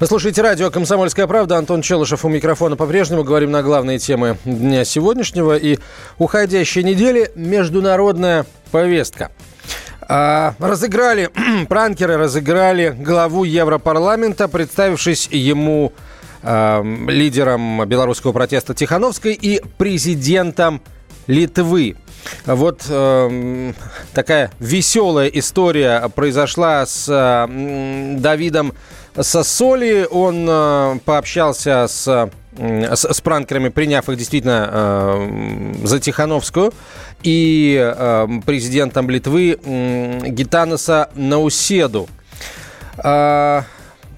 Вы слушаете радио «Комсомольская правда». Антон Челышев у микрофона по-прежнему. Говорим на главные темы дня сегодняшнего. И уходящей недели международная повестка. А, разыграли, пранкеры разыграли главу Европарламента, представившись ему а, лидером белорусского протеста Тихановской и президентом Литвы. Вот э, такая веселая история произошла с э, Давидом Сосоли. Он э, пообщался с с, с пранкерами, приняв их действительно э, за Тихановскую, и э, президентом Литвы э, Гитаноса Науседу.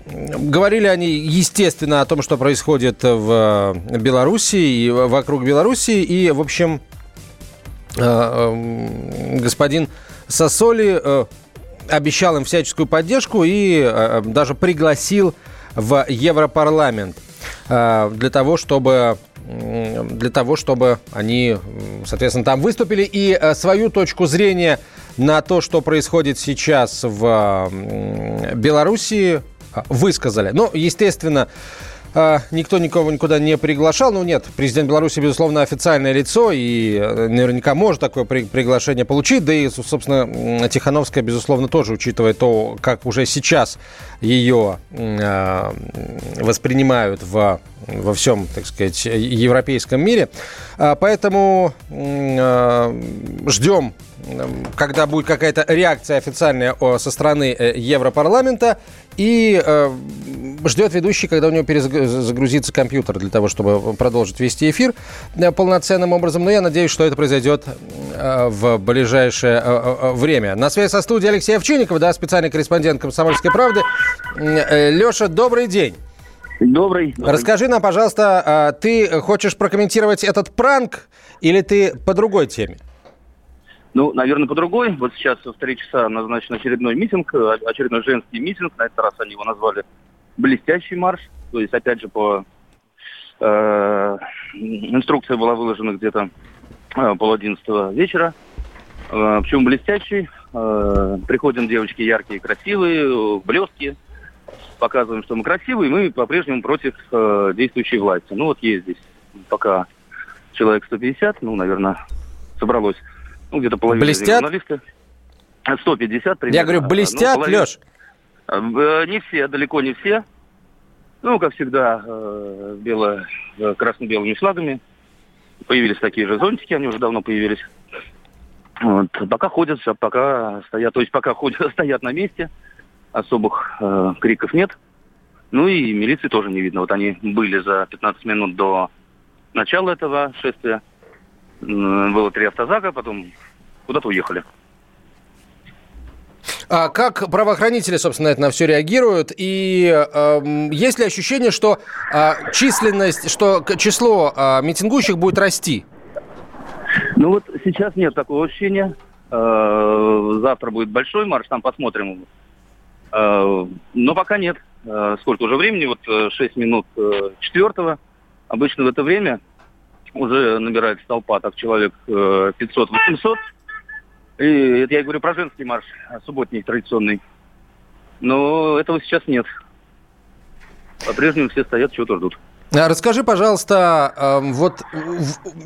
Говорили они, естественно, о том, что происходит в Беларуси и вокруг Беларуси. И, в общем, господин Сосоли обещал им всяческую поддержку и э, даже пригласил в Европарламент для того, чтобы для того, чтобы они, соответственно, там выступили и свою точку зрения на то, что происходит сейчас в Белоруссии, высказали. Ну, естественно, никто никого никуда не приглашал. Ну, нет, президент Беларуси, безусловно, официальное лицо, и э, наверняка может такое при приглашение получить. Да и, собственно, Тихановская, безусловно, тоже, учитывая то, как уже сейчас ее э, воспринимают в, во всем, так сказать, европейском мире. А, поэтому ждем когда будет какая-то реакция официальная со стороны э, Европарламента, и э, ждет ведущий, когда у него перезагрузится компьютер для того, чтобы продолжить вести эфир э, полноценным образом. Но я надеюсь, что это произойдет э, в ближайшее э, время. На связи со студией Алексей Овчинников, да, специальный корреспондент «Комсомольской правды». Э, Леша, добрый день. Добрый, добрый. Расскажи нам, пожалуйста, а ты хочешь прокомментировать этот пранк или ты по другой теме? Ну, наверное, по другой. Вот сейчас в три часа назначен очередной митинг, э, очередной женский митинг. На этот раз они его назвали «Блестящий марш». То есть, опять же, по э, инструкция была выложена где-то э, пол одиннадцатого вечера. Э, почему блестящий? Э, приходим девочки яркие, красивые, блестки. Показываем, что мы красивые, мы по-прежнему против э, действующей власти. Ну, вот есть здесь пока человек 150, ну, наверное, собралось ну, где-то половина блестят? журналисты. 150 примерно. Я говорю, блестят, ну, половина... Леш? Э, не все, далеко не все. Ну, как всегда, э, бело, э, красно-белыми флагами. Появились такие же зонтики, они уже давно появились. Вот. Пока ходят, пока стоят, то есть пока ходят, стоят на месте, особых э, криков нет. Ну и милиции тоже не видно. Вот они были за 15 минут до начала этого шествия. Было три автозака, потом куда-то уехали. А как правоохранители, собственно, это на все реагируют? И э, есть ли ощущение, что э, численность, что число э, митингующих будет расти? Ну вот сейчас нет такого ощущения. Э, завтра будет большой марш, там посмотрим. Э, но пока нет. Э, сколько уже времени? Вот 6 минут четвертого. Обычно в это время уже набирается толпа, так человек 500-800. И это я говорю про женский марш, субботний традиционный. Но этого сейчас нет. По-прежнему все стоят, чего-то ждут. А расскажи, пожалуйста, эм, вот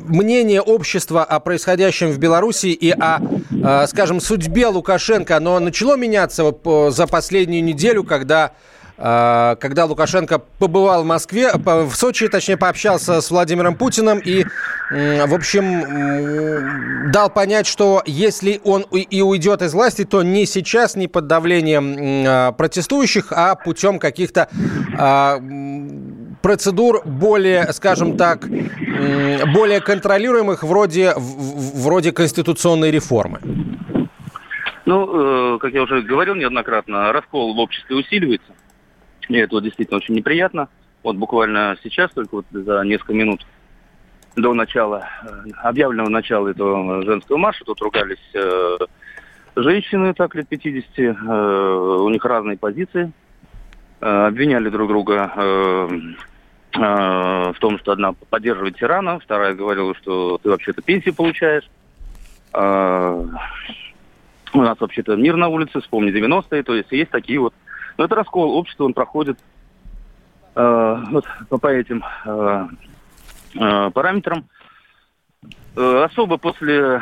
мнение общества о происходящем в Беларуси и о, э, скажем, судьбе Лукашенко, оно начало меняться за последнюю неделю, когда а, когда Лукашенко побывал в Москве, в Сочи, точнее, пообщался с Владимиром Путиным и, в общем, дал понять, что если он и уйдет из власти, то не сейчас, не под давлением а, протестующих, а путем каких-то а, процедур более, скажем так, более контролируемых вроде, вроде конституционной реформы. Ну, э, как я уже говорил неоднократно, раскол в обществе усиливается. Мне это вот действительно очень неприятно. Вот буквально сейчас, только вот за несколько минут до начала, объявленного начала этого женского марша. Тут ругались э, женщины, так лет 50, э, у них разные позиции. Э, обвиняли друг друга э, э, в том, что одна поддерживает тирана, вторая говорила, что ты вообще-то пенсию получаешь. Э, у нас вообще-то мир на улице, вспомни 90-е, то есть есть такие вот... Но это раскол общества, он проходит э, вот по этим э, э, параметрам. Э, особо после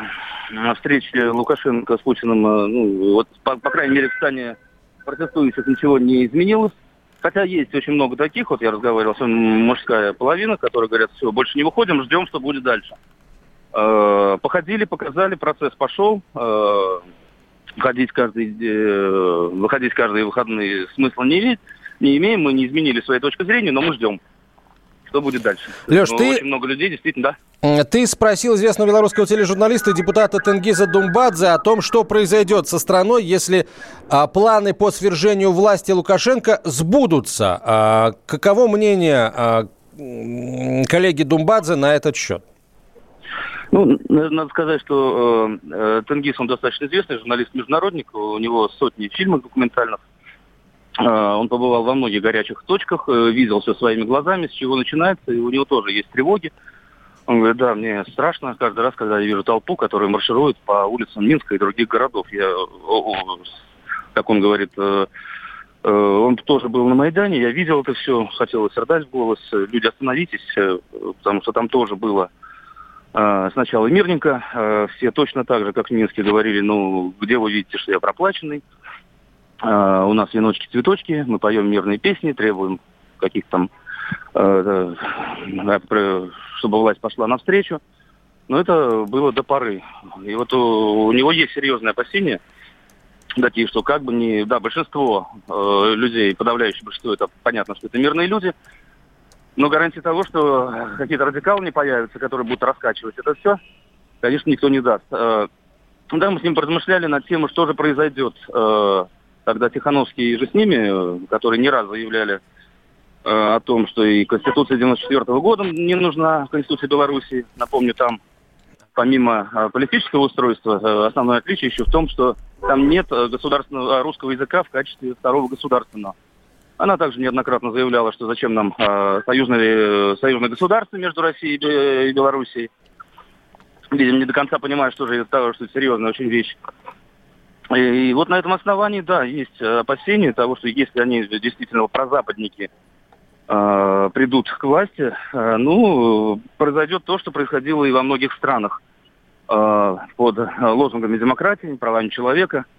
встречи Лукашенко с Путиным, э, ну, вот, по, по крайней мере, в стане протестующих ничего не изменилось. Хотя есть очень много таких, вот я разговаривал, с мужская половина, которые говорят, все, больше не выходим, ждем, что будет дальше. Э, походили, показали, процесс пошел. Э, ходить каждый, э, выходить каждые выходные смысла не, имеет, не имеем, мы не изменили своей точки зрения, но мы ждем, что будет дальше. Леш, ты... Очень много людей, действительно, да. Ты спросил известного белорусского тележурналиста и депутата Тенгиза Думбадзе о том, что произойдет со страной, если а, планы по свержению власти Лукашенко сбудутся. А, каково мнение а, коллеги Думбадзе на этот счет? Ну, надо сказать, что э, э, Тенгиз, он достаточно известный журналист-международник, у него сотни фильмов документальных. Э, он побывал во многих горячих точках, э, видел все своими глазами, с чего начинается, и у него тоже есть тревоги. Он говорит, да, мне страшно каждый раз, когда я вижу толпу, которая марширует по улицам Минска и других городов. Я, как он говорит, э, э, он тоже был на Майдане, я видел это все, хотелось рыдать в голос. Люди, остановитесь, э, потому что там тоже было сначала мирненько, а, все точно так же, как в Минске говорили, ну, где вы видите, что я проплаченный, а, у нас веночки-цветочки, мы поем мирные песни, требуем каких-то там, чтобы власть пошла навстречу. Но это было до поры. И вот у, у него есть серьезные опасения, такие, что как бы не... Да, большинство э, людей, подавляющее большинство, это понятно, что это мирные люди, но гарантии того, что какие-то радикалы не появятся, которые будут раскачивать это все, конечно, никто не даст. Э, да, мы с ним размышляли над тем, что же произойдет, э, когда Тихановский же с ними, которые не раз заявляли э, о том, что и Конституция 94 -го года не нужна, Конституция Беларуси. Напомню, там помимо политического устройства, основное отличие еще в том, что там нет государственного русского языка в качестве второго государственного. Она также неоднократно заявляла, что зачем нам э, союзное, союзное государство между Россией и Белоруссией. Видимо, не до конца понимаю, что же это, что это серьезная очень вещь. И, вот на этом основании, да, есть опасения того, что если они действительно прозападники э, придут к власти, э, ну, произойдет то, что происходило и во многих странах э, под лозунгами демократии, правами человека – а,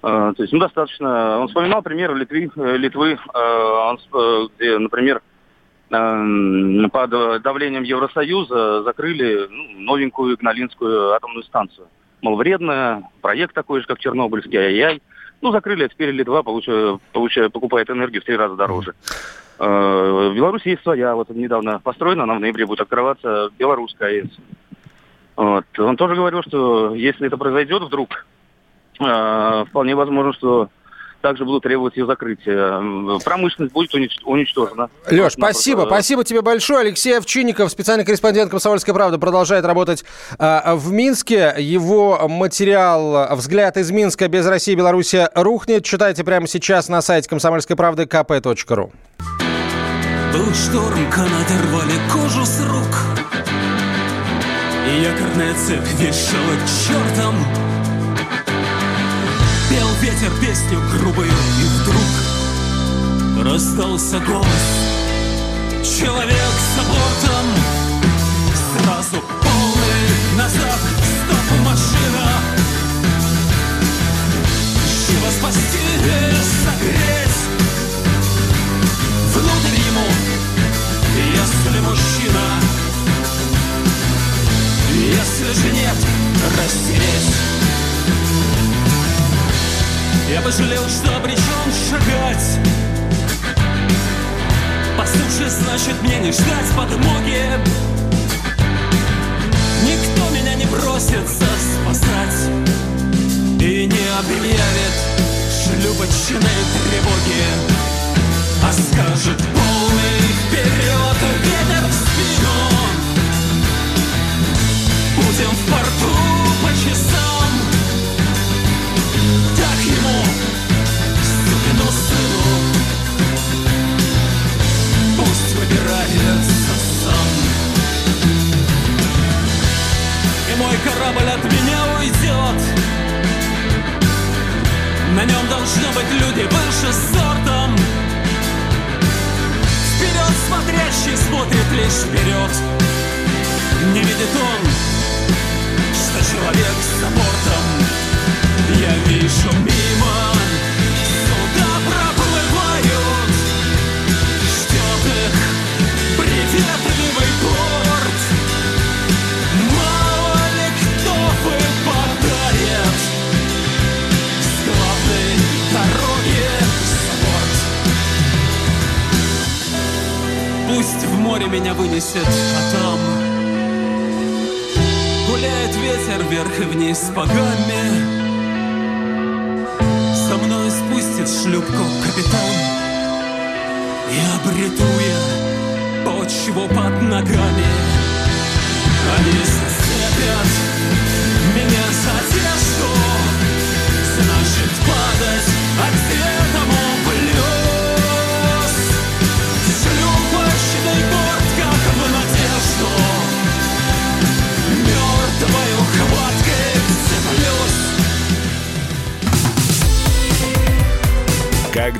то есть, ну, достаточно. Он вспоминал примеры Литвы, э, Литвы э, где, например, э, под давлением Евросоюза закрыли ну, новенькую Игналинскую атомную станцию. Мол, вредная, проект такой же, как Чернобыльский, ай-яй. Ну, закрыли, а теперь Литва получая, получая, покупает энергию в три раза дороже. В Беларуси есть своя, вот недавно построена, она в ноябре будет открываться, белорусская АЭС. Вот. Он тоже говорил, что если это произойдет вдруг, вполне возможно, что также будут требовать ее закрытия. Промышленность будет уничтожена. Леш, спасибо. Спасибо тебе большое. Алексей Овчинников, специальный корреспондент «Комсомольской правды», продолжает работать э, в Минске. Его материал «Взгляд из Минска без России и Беларуси рухнет». Читайте прямо сейчас на сайте комсомольской правды kp.ru. Был шторм, канаты рвали кожу с рук. Якорная цепь вешала чертом Пел ветер песню грубую, и вдруг раздался голос. Человек за бортом, сразу полный назад, стоп машина. Живо спасти, согреть, внутрь ему, если мужчина. Если же нет, растереть. Я пожалел, что обречен шагать По значит, мне не ждать подмоги. Никто меня не бросится спасать И не объявит шлюпочной тревоги корабль от меня уйдет. На нем должны быть люди выше сортом. Вперед смотрящий смотрит лишь вперед. Не видит он, что человек за бортом. Я вижу мимо меня вынесет, а там Гуляет ветер вверх и вниз по гамме. Со мной спустит шлюпку капитан И обрету я почву под ногами. Они зацепят